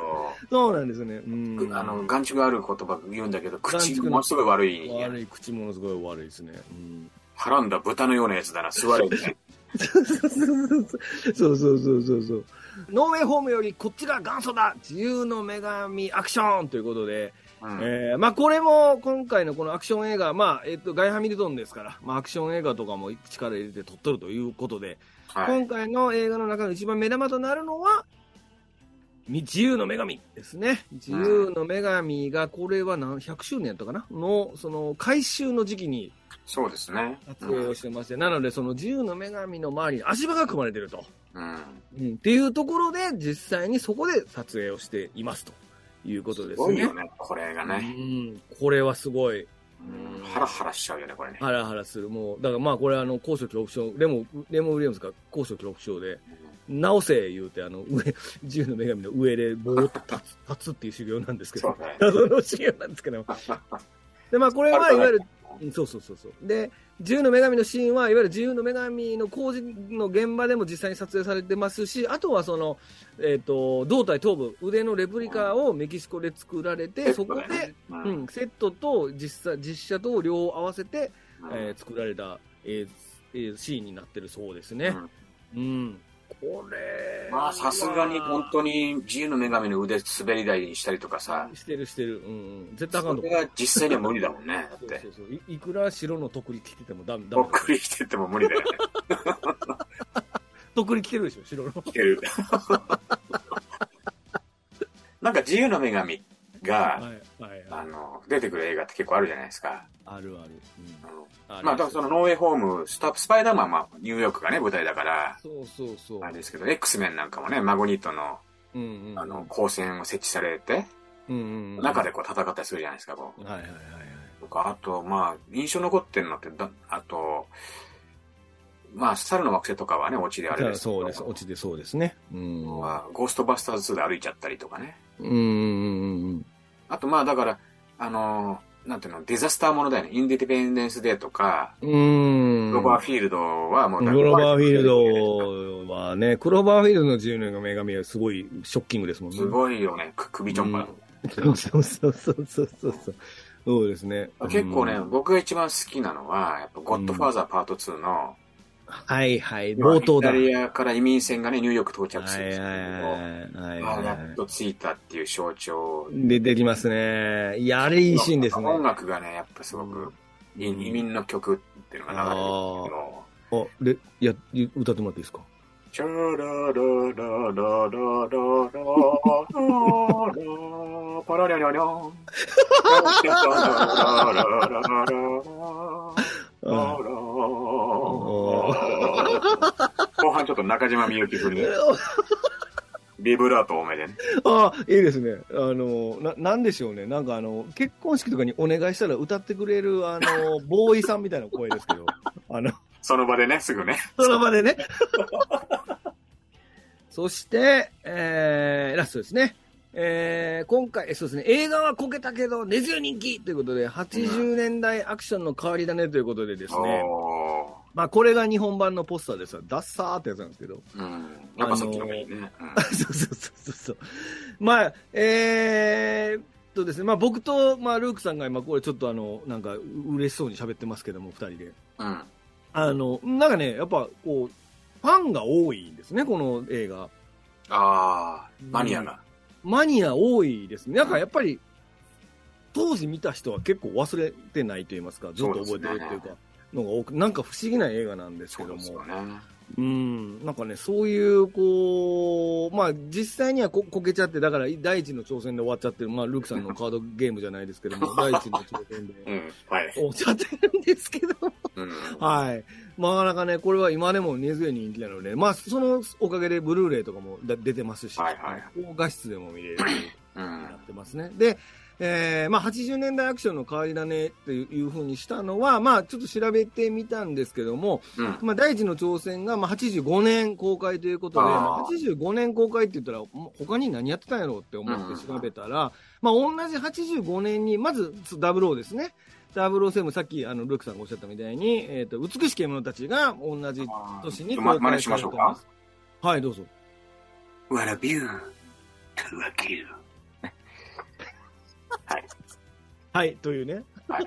どそうなんですね。うん。あの、眼蓄がある言葉言うんだけど、口ものすごい悪い。悪い、口ものすごい悪いですね。うん。はらんだ豚のようなやつだな、座れみたいそうそうそうそうそうそう。ノーウェイホームよりこっちが元祖だ自由の女神アクションということで、うんえーまあこれも今回のこのアクション映画、まあ、えっ、と、ガイ・ハミルトンですから、まあアクション映画とかも力入れて撮っとるということで、はい。今回の映画の中の一番目玉となるのは、自由の女神ですね。自由の女神が、これは何、100周年やったかなの、その、回収の時期にそうですね。撮影をしてまして、なのでその自由の女神の周りに足場が組まれてると。うん。うん、っていうところで、実際にそこで撮影をしていますということですすね。ごいよね、これがうね。ん、これはすごい、うんハラハラしちゃうよね、これね。ハラハラする。もう、だからまあこれあの、高所恐怖症、レモ、レモン・ウィリアムズが高所恐怖症で、直せ言うて、あの、上、[LAUGHS] 自由の女神の上でぼーっと立つ、立つっていう修行なんですけど。謎 [LAUGHS] の修行なんですけど。で、まあこれはいわゆる、うんそうそうそうそう。で、自由の女神のシーンは、いわゆる自由の女神の工事の現場でも実際に撮影されてますし、あとはその、えっ、と、胴体頭部、腕のレプリカをメキシコで作られて、そこで、ううんん、セットと実際、実写と両方合わせて、うんえー作られた、えーえーシーンになってるそうですね。うん。これ。まあ、さすがに本当に自由の女神の腕滑り台にしたりとかさ、してるしてる。うんうん。絶対あかんとこそれが実際には無理だもんね。だって。そうそうそういいくら白のとくり着ててもダメ、ダメぼっ。くりしてても無理だよね。とくり着てるでしょ、白の。いける。なんか自由の女神はいが、はいはい。あの、出てくる映画って結構あるじゃないですか。あるある。うん、まあ、だからそのノーウェイホーム、スタスパイダーマンはまあニューヨークがね、舞台だから、そうそうそう。あれですけど、X メンなんかもね、マゴニートの、うんうん、あの、光線を設置されて、うんうんうん、中でこう戦ったりするじゃないですか、こう。はいはいはいはい。とか、あと、まあ、印象残ってるのってだ、あと、まあ、猿の惑星とかはね、オチであれですけどそうです。落ちてそうですね。うん。まあゴーストバスターズ2で歩いちゃったりとかね。うんうんうんうん。あと、まあ、だから、あの、なんていうの、デザスターものだよね。インディペンデンスデーとか、うーん。ロバーフィールドはもう、クローバーフィールドはね、クローバーフィールドの自由の女神はすごいショッキングですもんね。すごいよね、く首ちょんぱ。そうそうそうそうそうそう。そうですね。結構ね、うん僕が一番好きなのは、やっぱ、ゴッドファーザーパート2の、はいはい、冒頭だ。イタリアから移民船がね、ニューヨーク到着するんですけど、はいはいはいやはっと着いたっていう象徴。い。出てきますね。いや、あれいいシーンですね。音楽がね、やっぱすごく、い移民の曲っていうのが流れてるけど、あ、で、いや、歌ってもらっていいですか？チャラララララララララパラリャリャリャンチャラララララララ [LAUGHS] 後半ちょっと中島みゆき風に、[LAUGHS] ビブラート多めでね。あ、いいですね。あの、な、なんでしょうね。なんかあの、結婚式とかにお願いしたら歌ってくれる、あの、ボーイさんみたいな声ですけど、[LAUGHS] あの、その場でね、すぐね。その場でね。そして、えー、ラストですね。えー、今回、えそうですね、映画はこけたけど、根強い人気ということで、80年代アクションの変わり種ということでですね、おまあ、これが日本版のポスターですわ。ダッサーってやつなんですけど。ーうん。やっぱさっきのね。[LAUGHS] そうそうそうそうそう。まあ、えーっとですね、まあ僕と、まあルークさんが今これちょっとあの、なんか嬉しそうに喋ってますけども、二人で。うん。うん。あの、なんかね、やっぱこう、ファンが多いんですね、この映画。ああ、マニアが。マニア多いですね。なんかやっぱり、当時見た人は結構忘れてないと言いますか、ずっと覚えてるっていうか、のが多く、なんか不思議な映画なんですけども。そうん、なんかね、そういう、こう、まあ、実際にはここけちゃって、だから、第一の挑戦で終わっちゃってる、まあ、ルークさんのカードゲームじゃないですけども、[LAUGHS] 第一の挑戦でうん。はい。終わっちゃってるんですけど、うん。はい。まあ、なかなかね、これは今でも根強い人気なので、まあ、そのおかげでブルーレイとかもだ出てますし、はいはい高画質でも見れるよう。うになんってますね。で、えーまあ、80年代アクションの変わり種っていうふうにしたのは、まあ、ちょっと調べてみたんですけども、うん。まあ、第一の挑戦が、まあ、85年公開ということで、あーまあ、85年公開って言ったら、他に何やってたんやろうって思って調べたら、まあ、同じ85年に、まず、00ですね。007、さっき、あの、ルークさんがおっしゃったみたいに、えっ、と、美しき獣たちが同じ年にま公開真似しましょうされてますか。はい、どうぞ。What a view to a kill. はい、というね。はい。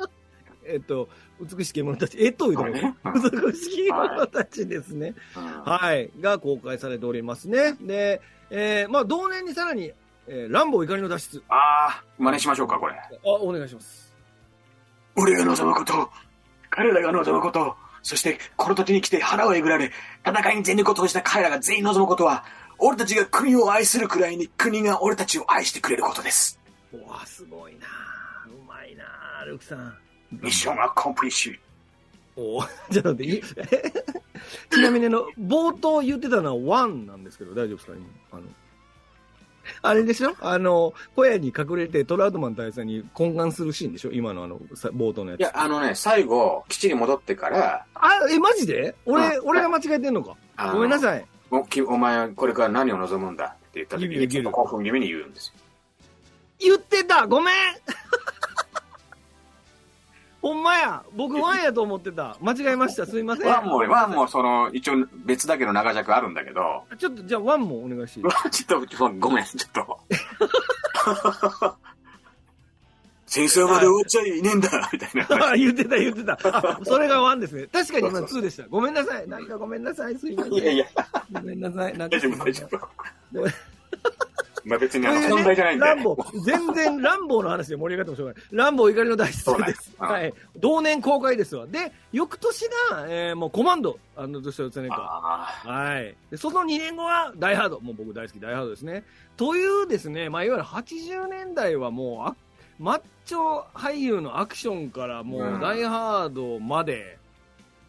[LAUGHS] えっ、と、美しき獣たち、えっというところね。美しき獣たちですね。うんはい、が公開されておりますね。で、えーまあ、同年にさらに、えーランボー怒りの脱出。ああ、真似しましょうか、これ。あ、お願いします。俺が望むこと、彼らが望むこと、そしてこの土地に来て腹をえぐられ、戦いに全力を投じた彼らが全員望むことは、俺たちが国を愛するくらいに国が俺たちを愛してくれることです。うわ、すごいなルクさん。ミッションアコンプリッシュ。おじゃあ待って [LAUGHS] ちなみにあの、冒頭言ってたのは1なんですけど、大丈夫ですか？今。あの、あれでしょ？あの、小屋に隠れてトラウトマン大佐に懇願するシーンでしょ？今のあの、さ冒頭のやつ。いや、あのね、最後、基地に戻ってから、あ、え、マジで？俺、うん俺が間違えてんのか？ごめんなさい。おきお前はこれから何を望むんだ？って言った時に、興奮気味に言うんですよ。言ってたごめん [LAUGHS] ほんまや僕ワンやと思ってた。間違えました。[LAUGHS] すいません。ワンも、ワンもその、一応別だけど長尺あるんだけど、ちょっと、じゃあワンもお願いしていい？[LAUGHS] ちょっと、ごめん、ちょっと。[LAUGHS] 戦争まで終わっちゃいねえんだ、みたいな。あ言ってた言ってた。あ、それがワンですね。確かに今2でした。ごめんなさい。なんかごめんなさい。すいません。いやいや、ごめんなさい。なんか大丈夫、大丈夫。まあ別にあの、というね本題じゃないんで。ランボー、全然 [LAUGHS] ランボーの話で盛り上がってもしょうがない。ランボー怒りの脱出そうねです。うんはい。同年公開ですわ。で、翌年が、えーもうコマンド、あの、としては常か。あはい。で、その2年後は、ダイハード。もう僕大好き、ダイハードですね。というですね、まあ、いわゆる80年代はもうあ、マッチョ俳優のアクションからもう、うんダイハードまで、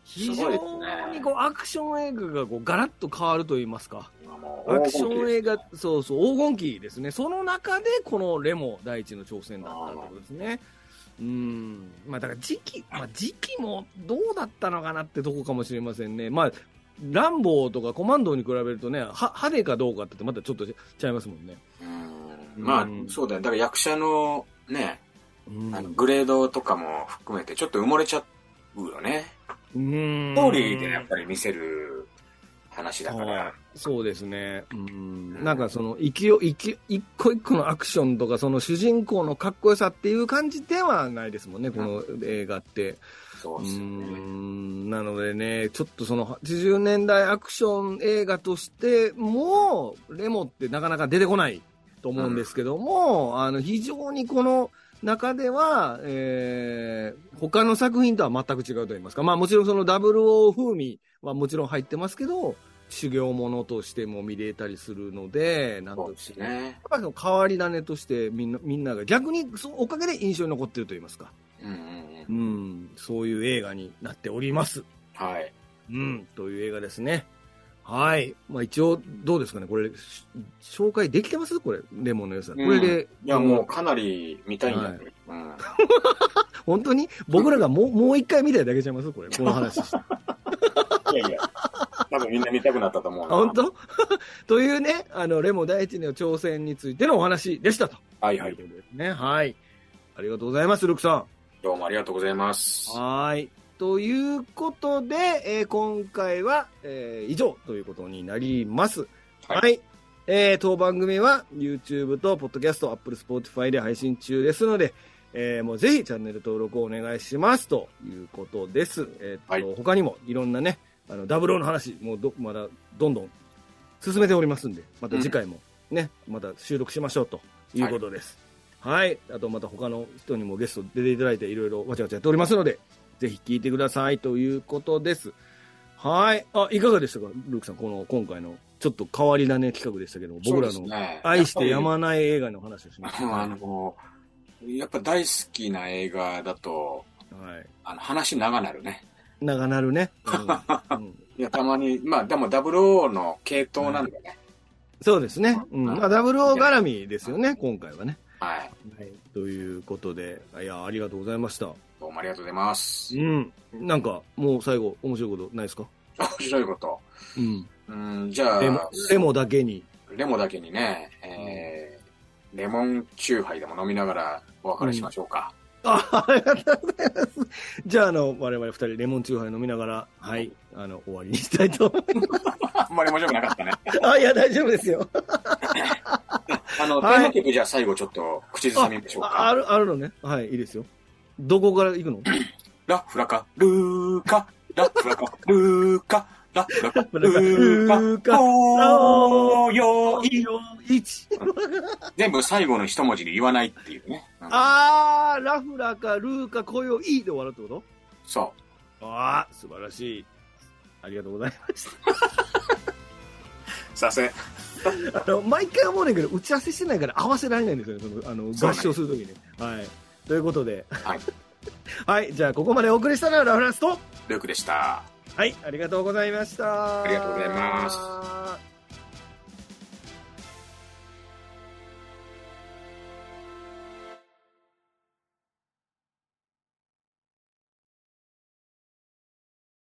非常にこう、アクション映画がこう、ガラッと変わると言いますか。アクション映画そうそう、黄金期ですね。その中で、このレモ第一の挑戦だったってことですね。うん。まあ、だから時期、まあ、時期もどうだったのかなってとこかもしれませんね。まあ、ランボーとかコマンドに比べるとね、は派手かどうかってまたちょっとちゃいますもんね。うんまあうん、そうだよ。だから役者のね、うんあのグレードとかも含めてちょっと埋もれちゃうよね。うんストーリーでやっぱり見せる話だかはいら。そうですね。うん。なんかその、勢い、勢い、一個一個のアクションとか、その主人公のかっこよさっていう感じではないですもんね、この映画って。うそうですよね。ん。なのでね、ちょっとその80年代アクション映画としても、レモってなかなか出てこないと思うんですけども、あの、非常にこの中では、えー、他の作品とは全く違うと言いますか、まあもちろんその00風味はもちろん入ってますけど、修行ものとしても見れたりするので、なんとそうですね。やっぱりその変わり種としてみんな、みんなが逆にそのおかげで印象に残ってると言いますか。うんうんううん。ん、そういう映画になっております。はい。うん、という映画ですね。はい。まあ一応、どうですかね？これ、し紹介できてます？これ、レモンの良さ。これで、いや、もうかなり見たいんだけど。うん。[LAUGHS] 本当に？僕らがもう、もう一回見たいだけちゃいます？これ、この話。[LAUGHS] いやいや、多分みんな見たくなったと思う。本当？[LAUGHS] というね、あの、レモ第一の挑戦についてのお話でしたと。はいはいと。いうことですね。はい。ありがとうございます、ルクさん。どうもありがとうございます。はい。ということで、えー今回は、えー以上ということになります。は。はいいえー当番組は YouTube と Podcast、Apple、Spotify で配信中ですので、えーもうぜひチャンネル登録をお願いしますということです。えーっと、はい他にもいろんなね、あの、ダブルの話、もうど、まだどんどん進めておりますんで、また次回もね、また収録しましょうということです。はい。あとまた他の人にもゲスト出ていただいていろいろわちゃわちゃやっておりますので、ぜひ聞いてくださいということです。はい。あ、いかがでしたか？ルークさん、この今回のちょっと変わり種企画でしたけども、僕らの愛してやまない映画の話をしました。あの、やっぱ大好きな映画だと、はい。あの話長なるね。長なるね。[LAUGHS] うんうんいや、たまに、まあ、でも00の系統なんでね。そうですね。うん。まあ、ダブルオー絡みですよね、今回はね。はい。はい。ということで、いや、ありがとうございました。どうもありがとうございます。うん。なんか、もう最後、面白いことないですか？[LAUGHS] 面白いこと。うん。うん、じゃあ、レモ、レモだけに。レモだけにね、えー、レモンチューハイでも飲みながらお別れしましょうか。あ、ありがとうございます。じゃあ、あの、我々二人、レモンチューハイ飲みながら、はい、あの、終わりにしたいと思いまあんまり面白くなかったね。す。あ、いや、大丈夫ですよ。あの、テはいーマ曲じゃあ最後ちょっと口ずさみましょうか。あある、あるのね。はい、いいですよ。どこから行くの？ラフラカ、ルーカ、ラフラカ、ルーカ、ラフラカ、[LAUGHS] ルーカ、おーよーい。一。[LAUGHS] 全部最後の一文字で言わないっていうね。うんあー、ラフラか、ルーか、こよいで終わるってこそとあー、素晴らしい。ありがとうございましう。[LAUGHS] させ。た。あの、毎回思うねんけど、打ち合わせしてないから合わせられないんですよね、その、あの、合唱するときに。はい。ということで、はい。はい、じゃあ、ここまでお送りしたのはラフランスと、ルークでした。はい、ありがとうございました。ありがとうございます